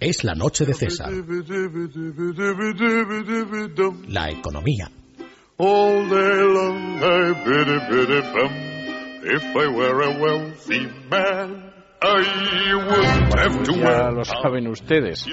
Es la noche de César. La economía. All to Ya lo saben ustedes.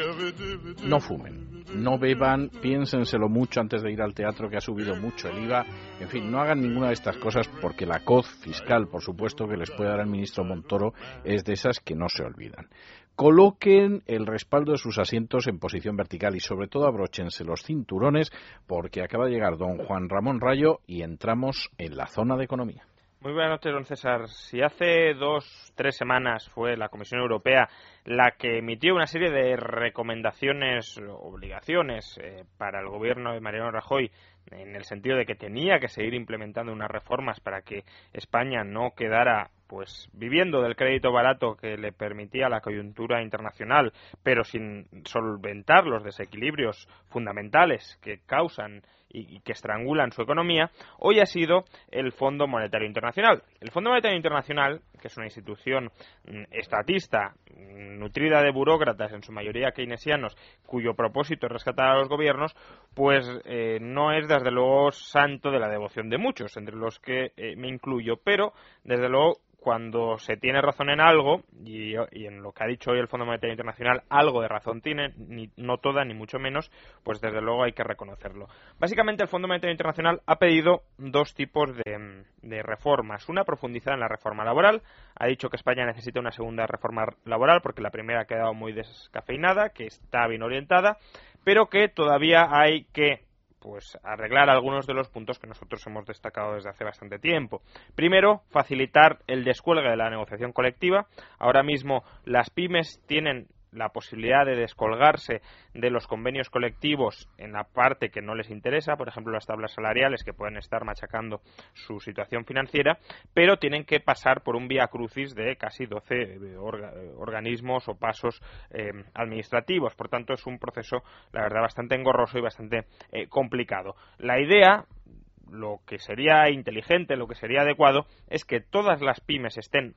No fumen, no beban, piénsenselo mucho antes de ir al teatro que ha subido mucho el IVA. En fin, no hagan ninguna de estas cosas porque la coz fiscal, por supuesto, que les puede dar el ministro Montoro es de esas que no se olvidan. Coloquen el respaldo de sus asientos en posición vertical y sobre todo abróchense los cinturones porque acaba de llegar don Juan Ramón Rayo y entramos en la zona de economía. Muy buenas noches, don César. Si hace dos, tres semanas fue la Comisión Europea la que emitió una serie de recomendaciones, obligaciones eh, para el gobierno de Mariano Rajoy, en el sentido de que tenía que seguir implementando unas reformas para que España no quedara pues viviendo del crédito barato que le permitía la coyuntura internacional, pero sin solventar los desequilibrios fundamentales que causan y, que estrangulan su economía, hoy ha sido el Fondo Monetario Internacional. El Fondo Monetario Internacional, que es una institución mm, estatista, mm, nutrida de burócratas, en su mayoría keynesianos, cuyo propósito es rescatar a los gobiernos, pues eh, no es desde luego santo de la devoción de muchos, entre los que eh, me incluyo, pero desde luego cuando se tiene razón en algo, y, en lo que ha dicho hoy el Fondo Monetario Internacional, algo de razón tiene, ni, no toda, ni mucho menos, pues desde luego hay que reconocerlo. Básicamente el Fondo Monetario Internacional ha pedido dos tipos de, de reformas. Una profundizada en la reforma laboral, ha dicho que España necesita una segunda reforma laboral porque la primera ha quedado muy descafeinada, que está bien orientada, pero que todavía hay que pues arreglar algunos de los puntos que nosotros hemos destacado desde hace bastante tiempo. Primero, facilitar el descuelgue de la negociación colectiva. Ahora mismo las pymes tienen la posibilidad de descolgarse de los convenios colectivos en la parte que no les interesa, por ejemplo las tablas salariales que pueden estar machacando su situación financiera, pero tienen que pasar por un vía crucis de casi 12 orga organismos o pasos eh, administrativos. Por tanto, es un proceso, la verdad, bastante engorroso y bastante eh, complicado. La idea lo que sería inteligente, lo que sería adecuado, es que todas las pymes estén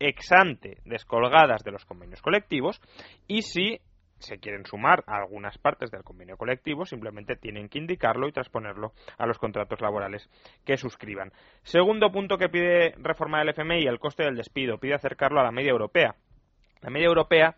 ex ante descolgadas de los convenios colectivos y si se quieren sumar a algunas partes del convenio colectivo, simplemente tienen que indicarlo y transponerlo a los contratos laborales que suscriban. Segundo punto que pide reformar el FMI, el coste del despido. Pide acercarlo a la media europea. La media europea,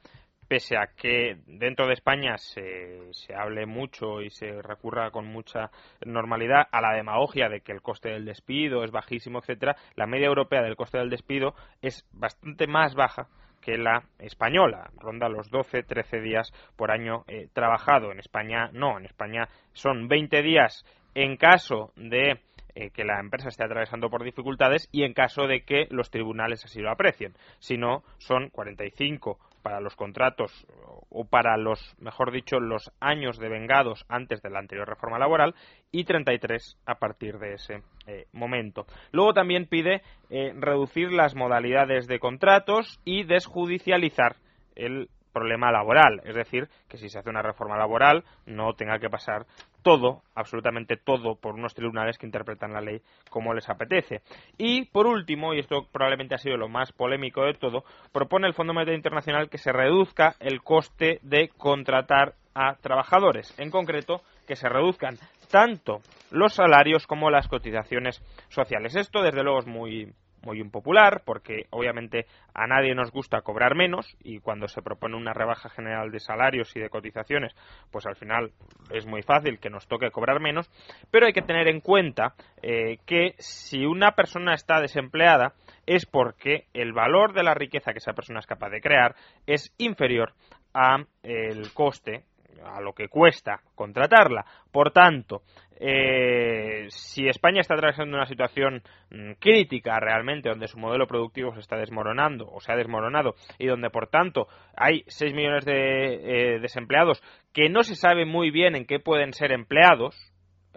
pese a que dentro de España se, se hable mucho y se recurra con mucha normalidad a la demagogia de que el coste del despido es bajísimo, etcétera, la media europea del coste del despido es bastante más baja que la española, ronda los 12, 13 días por año eh, trabajado. En España no, en España son 20 días en caso de eh, que la empresa esté atravesando por dificultades y en caso de que los tribunales así lo aprecien. Si no, son 45 para los contratos o para los, mejor dicho, los años de vengados antes de la anterior reforma laboral y 33 a partir de ese eh, momento. Luego también pide eh, reducir las modalidades de contratos y desjudicializar el problema laboral, es decir, que si se hace una reforma laboral no tenga que pasar todo, absolutamente todo, por unos tribunales que interpretan la ley como les apetece. Y, por último, y esto probablemente ha sido lo más polémico de todo, propone el Fondo Monetario Internacional que se reduzca el coste de contratar a trabajadores, en concreto, que se reduzcan tanto los salarios como las cotizaciones sociales. Esto, desde luego, es muy muy impopular porque obviamente a nadie nos gusta cobrar menos y cuando se propone una rebaja general de salarios y de cotizaciones pues al final es muy fácil que nos toque cobrar menos. Pero hay que tener en cuenta eh, que si una persona está desempleada es porque el valor de la riqueza que esa persona es capaz de crear es inferior a el coste a lo que cuesta contratarla. Por tanto, eh, si España está atravesando una situación mmm, crítica realmente, donde su modelo productivo se está desmoronando o se ha desmoronado y donde, por tanto, hay 6 millones de eh, desempleados que no se sabe muy bien en qué pueden ser empleados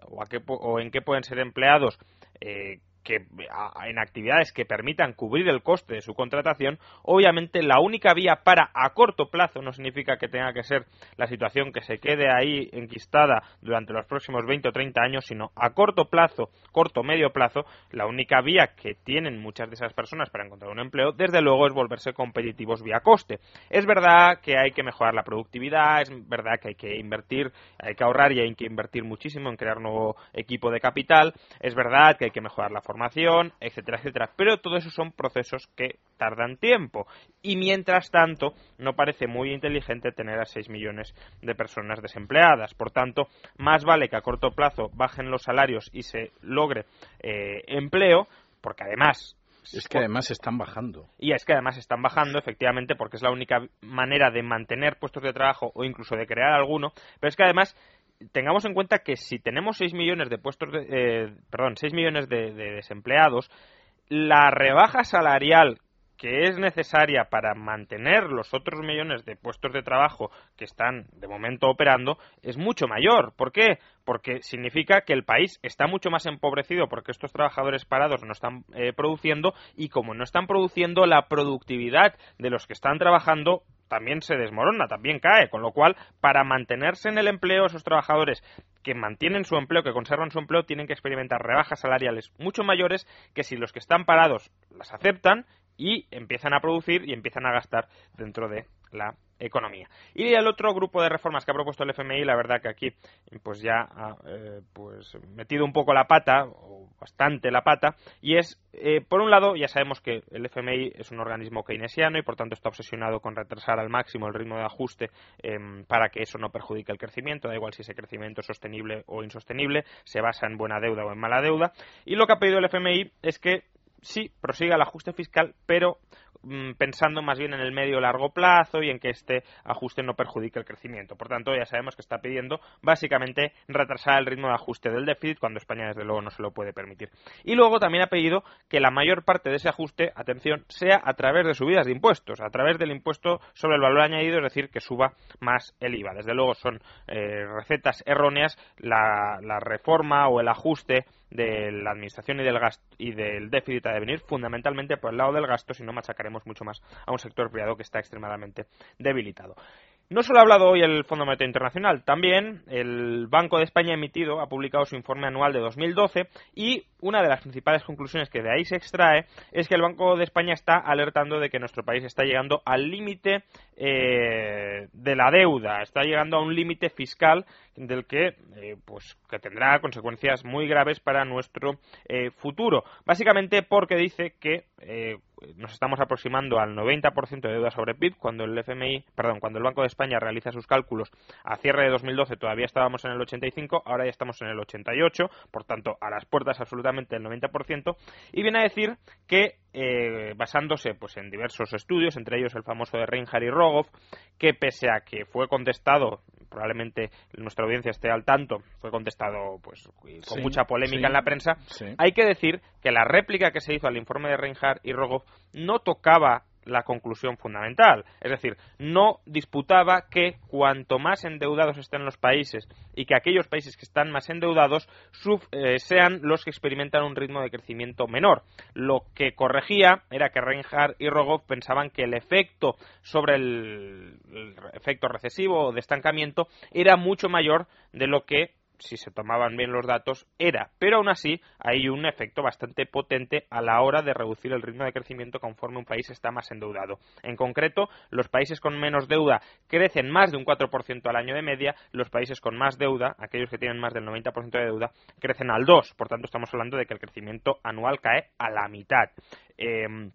o, a qué, o en qué pueden ser empleados eh, que en actividades que permitan cubrir el coste de su contratación, obviamente la única vía para a corto plazo, no significa que tenga que ser la situación que se quede ahí enquistada durante los próximos 20 o 30 años, sino a corto plazo, corto medio plazo, la única vía que tienen muchas de esas personas para encontrar un empleo, desde luego es volverse competitivos vía coste. Es verdad que hay que mejorar la productividad, es verdad que hay que invertir, hay que ahorrar y hay que invertir muchísimo en crear nuevo equipo de capital, es verdad que hay que mejorar la etcétera, etcétera. Pero todo eso son procesos que tardan tiempo. Y mientras tanto, no parece muy inteligente tener a 6 millones de personas desempleadas. Por tanto, más vale que a corto plazo bajen los salarios y se logre eh, empleo, porque además es que además están bajando. Y es que además están bajando, efectivamente, porque es la única manera de mantener puestos de trabajo o incluso de crear alguno. Pero es que además tengamos en cuenta que si tenemos 6 millones de puestos de, eh, perdón, 6 millones de, desempleados, la rebaja salarial que es necesaria para mantener los otros millones de puestos de trabajo que están de momento operando es mucho mayor. ¿Por qué? Porque significa que el país está mucho más empobrecido porque estos trabajadores parados no están eh, produciendo y como no están produciendo la productividad de los que están trabajando también se desmorona, también cae, con lo cual, para mantenerse en el empleo, esos trabajadores que mantienen su empleo, que conservan su empleo, tienen que experimentar rebajas salariales mucho mayores que si los que están parados las aceptan y empiezan a producir y empiezan a gastar dentro de la economía. Y el otro grupo de reformas que ha propuesto el FMI, la verdad que aquí pues ya ha eh, pues metido un poco la pata, o bastante la pata, y es, eh, por un lado, ya sabemos que el FMI es un organismo keynesiano y por tanto está obsesionado con retrasar al máximo el ritmo de ajuste em, para que eso no perjudique el crecimiento, da igual si ese crecimiento es sostenible o insostenible, se basa en buena deuda o en mala deuda, y lo que ha pedido el FMI es que sí, prosiga el ajuste fiscal, pero mm, pensando más bien en el medio largo plazo y en que este ajuste no perjudique el crecimiento. Por tanto, ya sabemos que está pidiendo básicamente retrasar el ritmo de ajuste del déficit cuando España desde luego no se lo puede permitir. Y luego también ha pedido que la mayor parte de ese ajuste, atención, sea a través de subidas de impuestos, a través del impuesto sobre el valor añadido, es decir, que suba más el IVA. Desde luego son eh, recetas erróneas la, la reforma o el ajuste de la administración y del gasto y del déficit a devenir fundamentalmente por el lado del gasto, si no machacaremos mucho más a un sector privado que está extremadamente debilitado. No solo ha hablado hoy el Fondo Monetario Internacional, también el Banco de España ha emitido, ha publicado su informe anual de 2012 y una de las principales conclusiones que de ahí se extrae es que el Banco de España está alertando de que nuestro país está llegando al límite eh, de la deuda, está llegando a un límite fiscal del que eh, pues que tendrá consecuencias muy graves para nuestro eh, futuro. Básicamente porque dice que nos estamos aproximando al 90% de deuda sobre PIB cuando el FMI, perdón, cuando el Banco de España realiza sus cálculos a cierre de 2012 todavía estábamos en el 85, ahora ya estamos en el 88, por tanto a las puertas absolutamente del 90% y viene a decir que eh, basándose pues en diversos estudios, entre ellos el famoso de Reinhardt y Rogoff, que pese a que fue contestado probablemente nuestra audiencia esté al tanto, fue contestado pues con mucha polémica en la prensa. Hay que decir que la réplica que se hizo al informe de Reinhardt y Rogoff no tocaba la conclusión fundamental. Es decir, no disputaba que cuanto más endeudados estén los países y que aquellos países que están más endeudados eh, sean los que experimentan un ritmo de crecimiento menor. Lo que corregía era que Reinhardt y Rogoff pensaban que el efecto sobre el efecto recesivo o de estancamiento era mucho mayor de lo que si se tomaban bien los datos, era. Pero aún así hay un efecto bastante potente a la hora de reducir el ritmo de crecimiento conforme un país está más endeudado. En concreto, los países con menos deuda crecen más de un 4% al año de media, los países con más deuda, aquellos que tienen más del 90% de deuda, crecen al 2%. Por tanto, estamos hablando de que el crecimiento anual cae a la mitad. Em,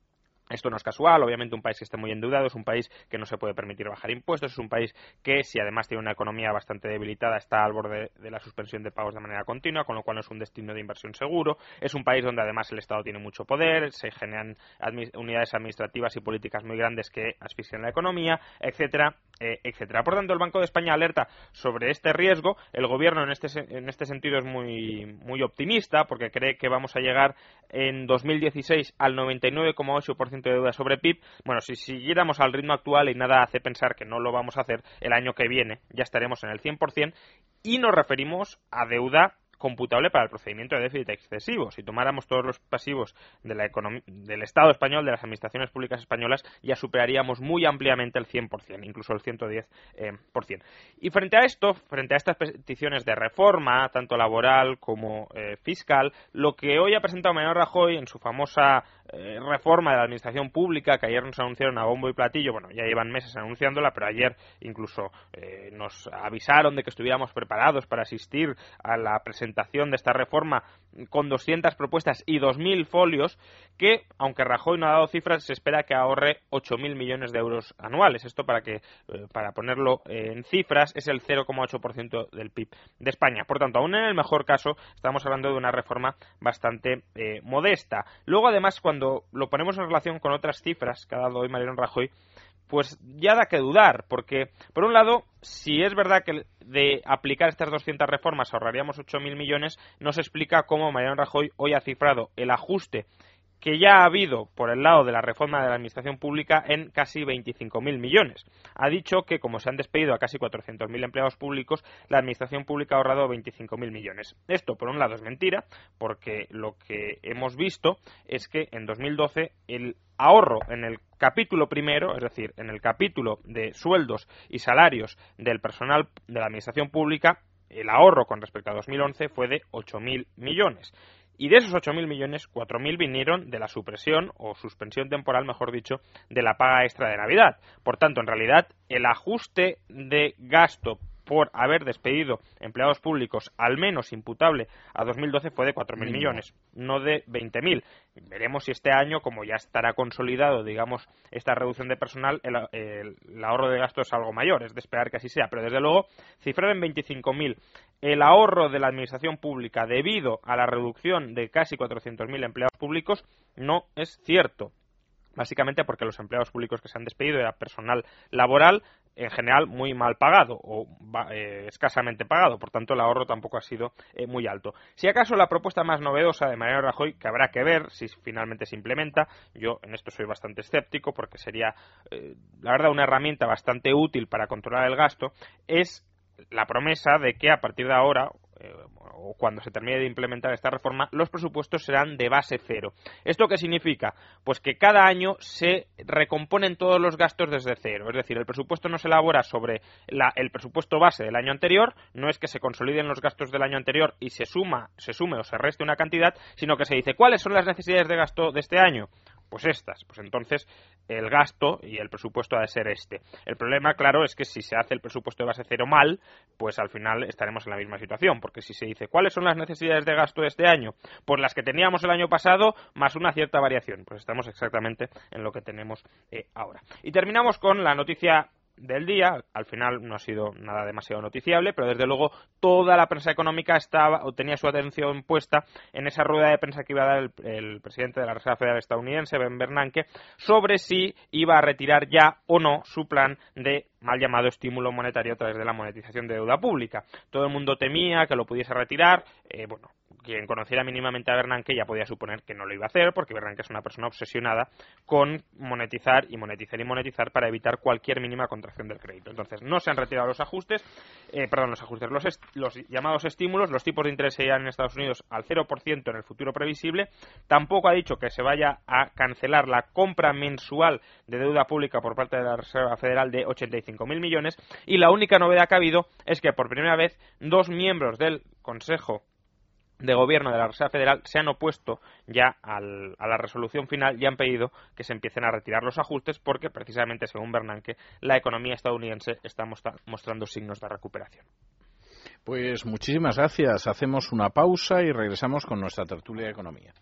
esto no es casual, obviamente un país que esté muy endeudado es un país que no se puede permitir bajar impuestos, es un país que si además tiene una economía bastante debilitada está al borde de la suspensión de pagos de manera continua, con lo cual no es un destino de inversión seguro, es un país donde además el Estado tiene mucho poder, se generan unidades administrativas y políticas muy grandes que asfixian la economía, etcétera, eh, etcétera. Por tanto, el Banco de España alerta sobre este riesgo, el gobierno en este, en este sentido es muy, muy optimista porque cree que vamos a llegar en 2016 al 99,8% de deuda sobre PIB, bueno, si siguiéramos al ritmo actual y nada hace pensar que no lo vamos a hacer, el año que viene ya estaremos en el 100% y nos referimos a deuda computable para el procedimiento de déficit excesivo. Si tomáramos todos los pasivos de la del Estado español, de las administraciones públicas españolas, ya superaríamos muy ampliamente el 100%, incluso el 110%. Eh, y frente a esto, frente a estas peticiones de reforma, tanto laboral como eh, fiscal, lo que hoy ha presentado Mariano Rajoy en su famosa eh, reforma de la administración pública, que ayer nos anunciaron a bombo y platillo, bueno, ya llevan meses anunciándola, pero ayer incluso nos avisaron de que estuviéramos preparados para asistir a la presentación de esta reforma con 200 propuestas y 2.000 folios, que, aunque Rajoy no ha dado cifras, se espera que ahorre 8.000 millones de euros anuales. Esto, para, que, eh, para ponerlo en cifras, es el 0,8% del PIB de España. Por tanto, aún en el mejor caso, estamos hablando de una reforma bastante eh, modesta. Luego, además, cuando lo ponemos en relación con otras cifras que ha dado hoy Mariano Rajoy, pues ya da que dudar, porque por un lado, si es verdad que de aplicar estas 200 reformas ahorraríamos 8.000 millones, no se explica cómo Mariano Rajoy hoy ha cifrado el ajuste que ya ha habido por el lado de la reforma de la administración pública en casi 25.000 millones. Ha dicho que, como se han despedido a casi 400.000 empleados públicos, la administración pública ha ahorrado 25.000 millones. Esto, por un lado, es mentira, porque lo que hemos visto es que en 2012 el ahorro en el capítulo primero, es decir, en el capítulo de sueldos y salarios del personal de la administración pública, el ahorro con respecto a 2011 fue de 8.000 millones. Y de esos 8.000 millones, 4.000 vinieron de la supresión o suspensión temporal, mejor dicho, de la paga extra de Navidad. Por tanto, en realidad, el ajuste de gasto por haber despedido empleados públicos, al menos imputable a 2012, fue de 4.000 millones, no de 20.000. Veremos si este año, como ya estará consolidado, digamos, esta reducción de personal, el, ahorro de gasto es algo mayor, es de esperar que así sea. Pero desde luego, cifrar en 25.000 el ahorro de la administración pública debido a la reducción de casi 400.000 empleados públicos no es cierto básicamente porque los empleados públicos que se han despedido era personal laboral en general muy mal pagado o eh, escasamente pagado, por tanto el ahorro tampoco ha sido eh, muy alto. Si acaso la propuesta más novedosa de Mariano Rajoy, que habrá que ver si finalmente se implementa, yo en esto soy bastante escéptico porque sería, eh, la verdad, una herramienta bastante útil para controlar el gasto, es la promesa de que a partir de ahora eh, o cuando se termine de implementar esta reforma, los presupuestos serán de base cero. ¿Esto qué significa? Pues que cada año se recomponen todos los gastos desde cero. Es decir, el presupuesto no se elabora sobre el presupuesto base del año anterior, no es que se consoliden los gastos del año anterior y se suma, se sume o se reste una cantidad, sino que se dice cuáles son las necesidades de gasto de este año pues estas. Pues entonces el gasto y el presupuesto ha de ser este. El problema, claro, es que si se hace el presupuesto de base cero mal, pues al final estaremos en la misma situación, porque si se dice cuáles son las necesidades de gasto de este año, pues las que teníamos el año pasado más una cierta variación, pues estamos exactamente en lo que tenemos eh, ahora. Y terminamos con la noticia del día. Al final no ha sido nada demasiado noticiable, pero desde luego toda la prensa económica estaba o tenía su atención puesta en esa rueda de prensa que iba a dar el, presidente de la Reserva Federal estadounidense, Ben Bernanke, sobre si iba a retirar ya o no su plan de mal llamado estímulo monetario a través de la monetización de deuda pública. Todo el mundo temía que lo pudiese retirar. Eh, bueno, quien conociera mínimamente a Bernanke ya podía suponer que no lo iba a hacer, porque Bernanke es una persona obsesionada con monetizar y monetizar y monetizar para evitar cualquier mínima contracción del crédito. Entonces, no se han retirado los ajustes, eh, perdón, los ajustes, los, llamados estímulos, los tipos de interés se en Estados Unidos al 0% en el futuro previsible. Tampoco ha dicho que se vaya a cancelar la compra mensual de deuda pública por parte de la Reserva Federal de 85.000 millones. Y la única novedad que ha habido es que por primera vez dos miembros del Consejo de gobierno de la Reserva Federal se han opuesto ya a la resolución final y han pedido que se empiecen a retirar los ajustes porque precisamente según Bernanke la economía estadounidense está mostrando signos de recuperación. Pues muchísimas gracias. Hacemos una pausa y regresamos con nuestra tertulia de economía.